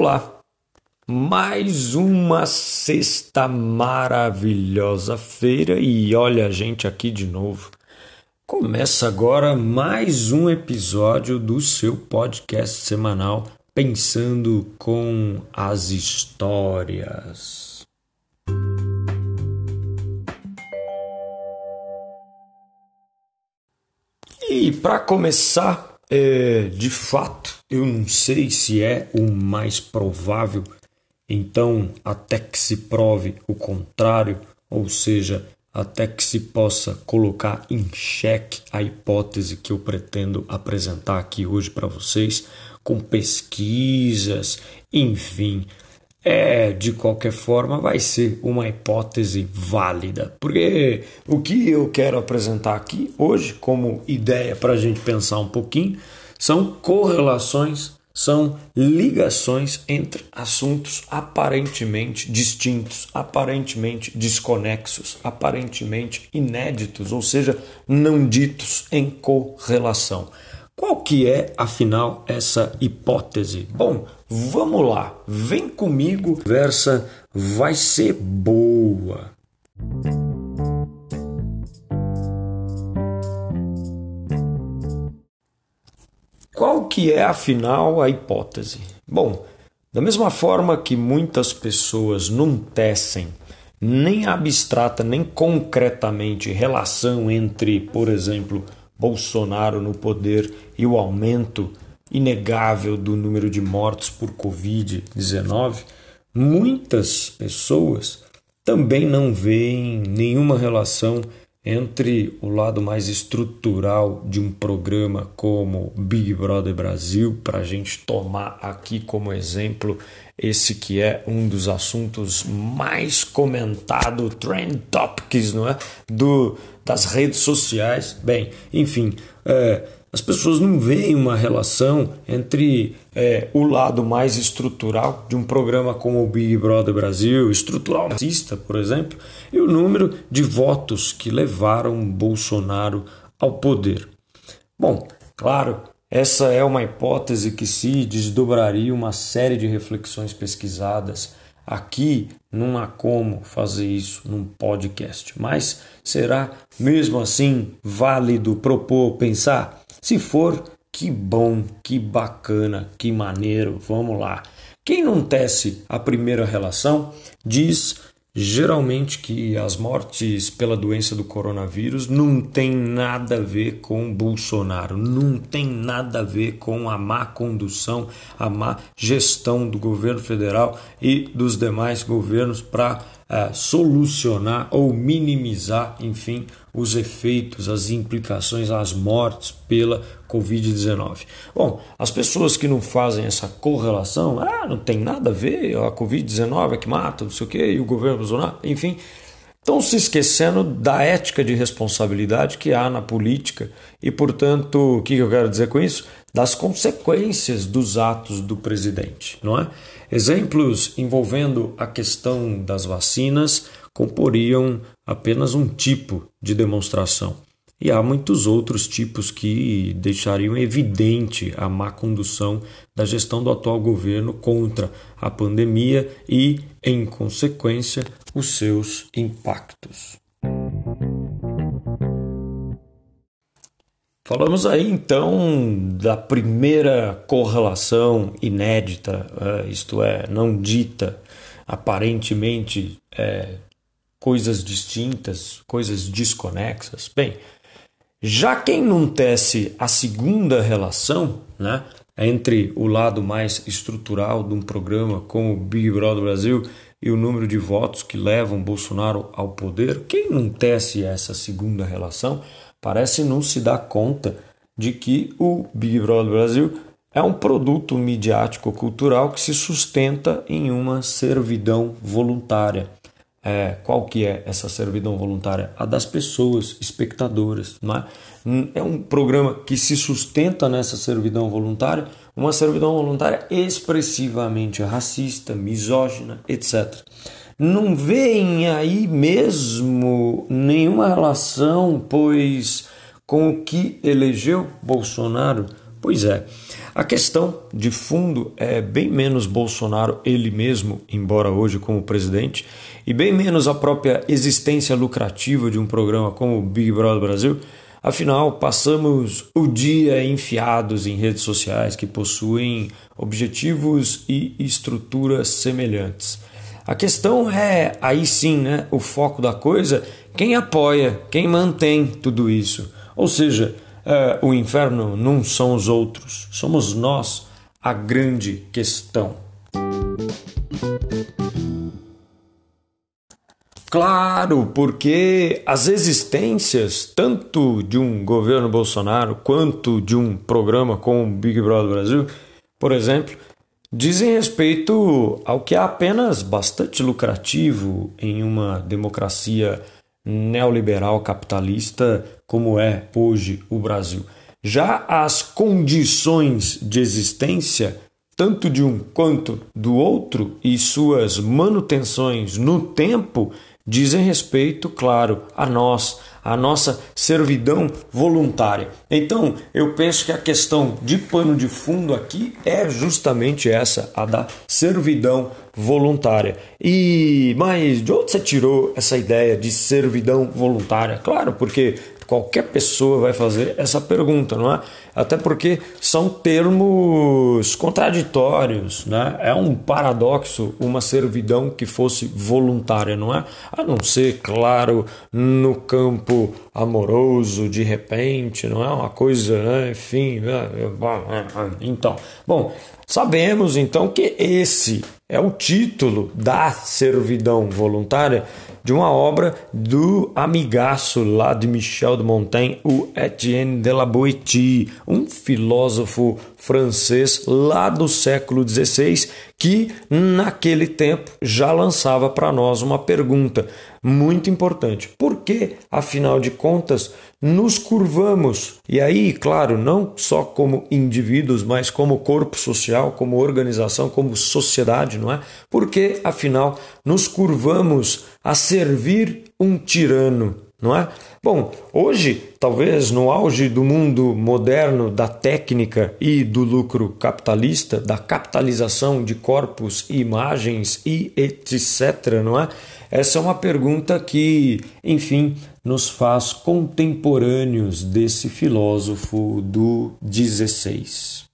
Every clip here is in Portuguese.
Olá, mais uma sexta maravilhosa feira e olha a gente aqui de novo. Começa agora mais um episódio do seu podcast semanal Pensando com as Histórias. E para começar, é, de fato, eu não sei se é o mais provável, então, até que se prove o contrário, ou seja, até que se possa colocar em xeque a hipótese que eu pretendo apresentar aqui hoje para vocês, com pesquisas, enfim, é, de qualquer forma, vai ser uma hipótese válida. Porque o que eu quero apresentar aqui hoje, como ideia para a gente pensar um pouquinho, são correlações, são ligações entre assuntos aparentemente distintos, aparentemente desconexos, aparentemente inéditos, ou seja, não ditos em correlação. Qual que é, afinal, essa hipótese? Bom, vamos lá, vem comigo, conversa vai ser boa. Qual que é, afinal, a hipótese? Bom, da mesma forma que muitas pessoas não tecem nem abstrata nem concretamente relação entre, por exemplo, Bolsonaro no poder e o aumento inegável do número de mortos por Covid-19, muitas pessoas também não veem nenhuma relação entre o lado mais estrutural de um programa como Big Brother Brasil, para a gente tomar aqui como exemplo esse que é um dos assuntos mais comentados, trend topics, não é? Do, das redes sociais. Bem, enfim, é, as pessoas não veem uma relação entre é, o lado mais estrutural de um programa como o Big Brother Brasil, estrutural racista, por exemplo, e o número de votos que levaram Bolsonaro ao poder. Bom, claro, essa é uma hipótese que se desdobraria uma série de reflexões pesquisadas Aqui não há como fazer isso num podcast, mas será mesmo assim válido propor, pensar? Se for, que bom, que bacana, que maneiro, vamos lá. Quem não tece a primeira relação diz geralmente que as mortes pela doença do coronavírus não tem nada a ver com Bolsonaro, não tem nada a ver com a má condução, a má gestão do governo federal e dos demais governos para é, solucionar ou minimizar, enfim, os efeitos, as implicações, as mortes pela Covid-19. Bom, as pessoas que não fazem essa correlação, ah, não tem nada a ver, a Covid-19 é que mata, não sei o quê, e o governo Bolsonaro, enfim, estão se esquecendo da ética de responsabilidade que há na política e, portanto, o que eu quero dizer com isso? Das consequências dos atos do presidente, não é? Exemplos envolvendo a questão das vacinas comporiam apenas um tipo de demonstração. E há muitos outros tipos que deixariam evidente a má condução da gestão do atual governo contra a pandemia e, em consequência, os seus impactos. Falamos aí então da primeira correlação inédita, é, isto é, não dita, aparentemente é, coisas distintas, coisas desconexas. Bem, já quem não tece a segunda relação, né, entre o lado mais estrutural de um programa como o Big Brother Brasil e o número de votos que levam Bolsonaro ao poder, quem não tece essa segunda relação parece não se dar conta de que o Big Brother Brasil é um produto midiático cultural que se sustenta em uma servidão voluntária. É, qual que é essa servidão voluntária? A das pessoas, espectadoras. Não é? é um programa que se sustenta nessa servidão voluntária, uma servidão voluntária expressivamente racista, misógina, etc não veem aí mesmo nenhuma relação, pois com o que elegeu Bolsonaro, Pois é. A questão de fundo é bem menos Bolsonaro ele mesmo, embora hoje como presidente, e bem menos a própria existência lucrativa de um programa como o Big Brother Brasil. Afinal, passamos o dia enfiados em redes sociais que possuem objetivos e estruturas semelhantes. A questão é, aí sim, né, o foco da coisa, quem apoia, quem mantém tudo isso. Ou seja, é, o inferno não são os outros, somos nós a grande questão. Claro, porque as existências, tanto de um governo Bolsonaro quanto de um programa como o Big Brother Brasil, por exemplo, dizem respeito ao que é apenas bastante lucrativo em uma democracia neoliberal capitalista como é hoje o Brasil. Já as condições de existência, tanto de um quanto do outro, e suas manutenções no tempo, dizem respeito, claro, a nós, a nossa servidão voluntária. Então, eu penso que a questão de pano de fundo aqui é justamente essa, a da servidão voluntária. E mas de onde você tirou essa ideia de servidão voluntária? Claro, porque qualquer pessoa vai fazer essa pergunta, não é? Até porque são termos contraditórios, né? É um paradoxo uma servidão que fosse voluntária, não é? A não ser, claro, no campo amoroso, de repente, não é uma coisa, né? enfim. Né? Então, bom, sabemos então que esse é o título da servidão voluntária de uma obra do amigaço lá de Michel de Montaigne, o Etienne de la Boétie, um filósofo francês lá do século XVI, que naquele tempo já lançava para nós uma pergunta muito importante: por que, afinal de contas, nos curvamos? E aí, claro, não só como indivíduos, mas como corpo social, como organização, como sociedade, não é? Por que, afinal, nos curvamos a servir um tirano? Não é? Bom, hoje, talvez no auge do mundo moderno da técnica e do lucro capitalista, da capitalização de corpos imagens e etc, não é? Essa é uma pergunta que, enfim, nos faz contemporâneos desse filósofo do 16.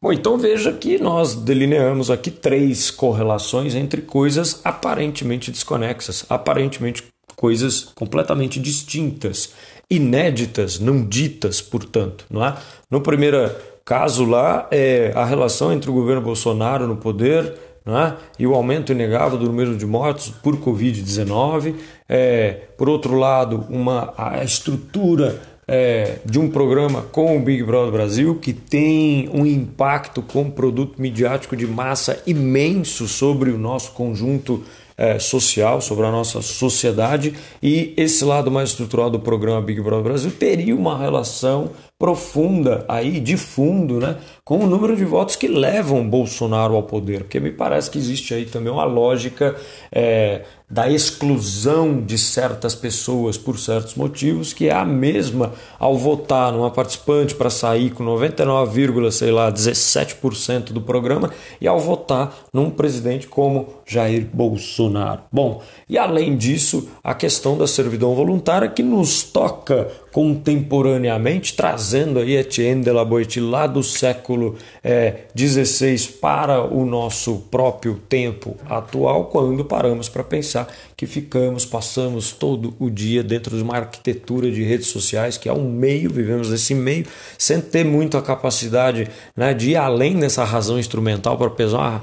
Bom, então veja que nós delineamos aqui três correlações entre coisas aparentemente desconexas, aparentemente coisas completamente distintas, inéditas, não ditas, portanto, não é? No primeiro caso lá é a relação entre o governo Bolsonaro no poder é? e o aumento inegável do número de mortos por Covid-19. É, por outro lado, uma, a estrutura é, de um programa com o Big Brother Brasil, que tem um impacto com produto midiático de massa imenso sobre o nosso conjunto é, social, sobre a nossa sociedade, e esse lado mais estrutural do programa Big Brother Brasil teria uma relação profunda aí de fundo, né, com o número de votos que levam Bolsonaro ao poder, porque me parece que existe aí também uma lógica é, da exclusão de certas pessoas por certos motivos, que é a mesma ao votar numa participante para sair com 99, sei lá, 17% do programa e ao votar num presidente como Jair Bolsonaro. Bom, e além disso, a questão da servidão voluntária que nos toca contemporaneamente, trazendo aí Etienne de la Boétie lá do século XVI é, para o nosso próprio tempo atual, quando paramos para pensar que ficamos, passamos todo o dia dentro de uma arquitetura de redes sociais, que é um meio, vivemos nesse meio, sem ter muito a capacidade né, de ir além dessa razão instrumental para pensar,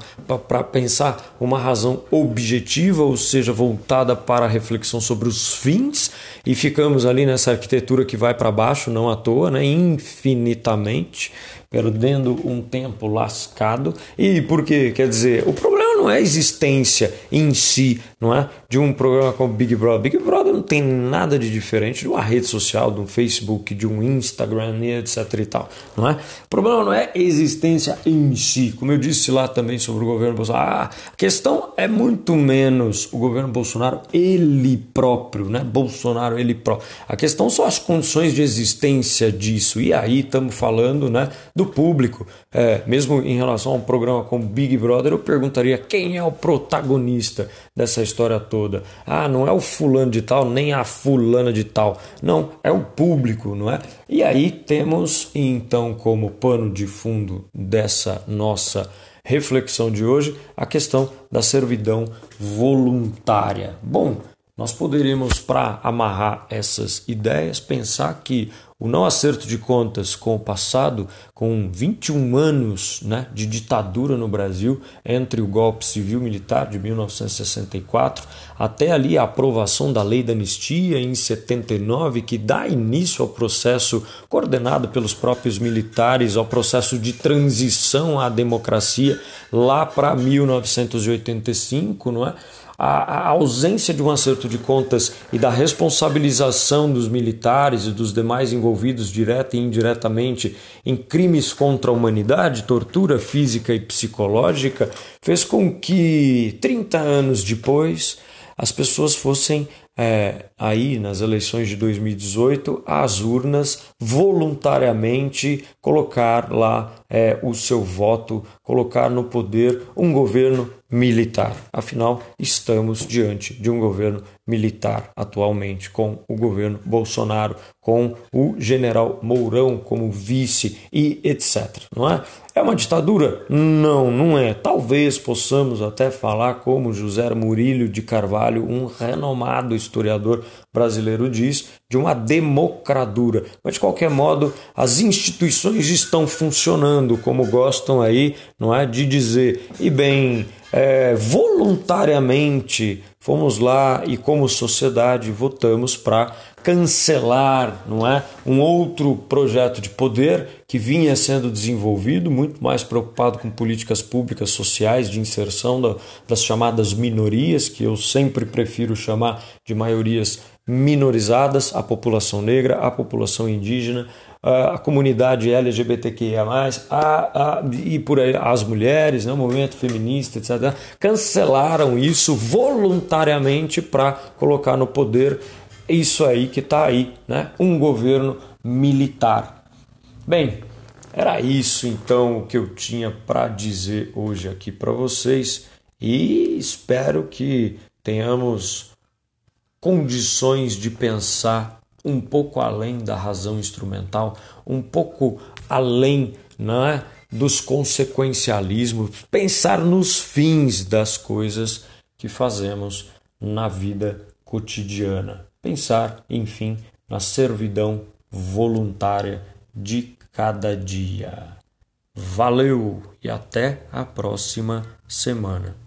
para pensar uma razão objetiva, ou seja, voltada para a reflexão sobre os fins, e ficamos ali nessa arquitetura que vai para baixo, não à toa, né, infinitamente perdendo um tempo lascado. E por quê? Quer dizer, o problema não é a existência em si, não é? De um programa como Big Brother. Big Brother não tem nada de diferente de uma rede social, de um Facebook, de um Instagram, etc e tal, não é? O problema não é a existência em si, como eu disse lá também sobre o governo Bolsonaro. Ah, a questão é muito menos o governo Bolsonaro ele próprio, né? Bolsonaro ele próprio. A questão são as condições de existência disso. E aí estamos falando, né, do público. É, mesmo em relação a um programa como Big Brother, eu perguntaria quem é o protagonista dessa história toda. Ah, não é o fulano de tal, nem a fulana de tal. Não, é o público, não é? E aí temos então como pano de fundo dessa nossa reflexão de hoje a questão da servidão voluntária. Bom, nós poderíamos, para amarrar essas ideias, pensar que o não acerto de contas com o passado, com 21 anos né, de ditadura no Brasil, entre o golpe civil-militar de 1964 até ali a aprovação da lei da anistia em 79, que dá início ao processo coordenado pelos próprios militares, ao processo de transição à democracia lá para 1985, não é? A, a, ausência de um acerto de contas e da responsabilização dos militares e dos demais envolvidos direta e indiretamente em crimes contra a humanidade, tortura física e psicológica, fez com que 30 anos depois as pessoas fossem é, aí nas eleições de 2018 às urnas voluntariamente colocar lá é, o seu voto, colocar no poder um governo militar. Afinal, estamos diante de um governo militar atualmente, com o governo Bolsonaro, com o general Mourão como vice e etc. Não é? É uma ditadura? Não, não é. Talvez possamos até falar como José Murílio de Carvalho, um renomado historiador brasileiro diz, de uma democradura. Mas de qualquer modo, as instituições estão funcionando, como gostam aí, não é, de dizer. E bem, é, voluntariamente fomos lá e como sociedade votamos para cancelar, não é, um outro projeto de poder que vinha sendo desenvolvido, muito mais preocupado com políticas públicas sociais de inserção da, das chamadas minorias, que eu sempre prefiro chamar de maiorias minorizadas, a população negra, a população indígena, a comunidade LGBTQIA+, a, a, e por aí as mulheres, né, o movimento feminista, etc., cancelaram isso voluntariamente para colocar no poder isso aí que está aí, né, um governo militar. Bem, era isso então que eu tinha para dizer hoje aqui para vocês e espero que tenhamos condições de pensar um pouco além da razão instrumental, um pouco além não é, dos consequencialismos, pensar nos fins das coisas que fazemos na vida cotidiana. Pensar, enfim, na servidão voluntária de cada dia. Valeu e até a próxima semana.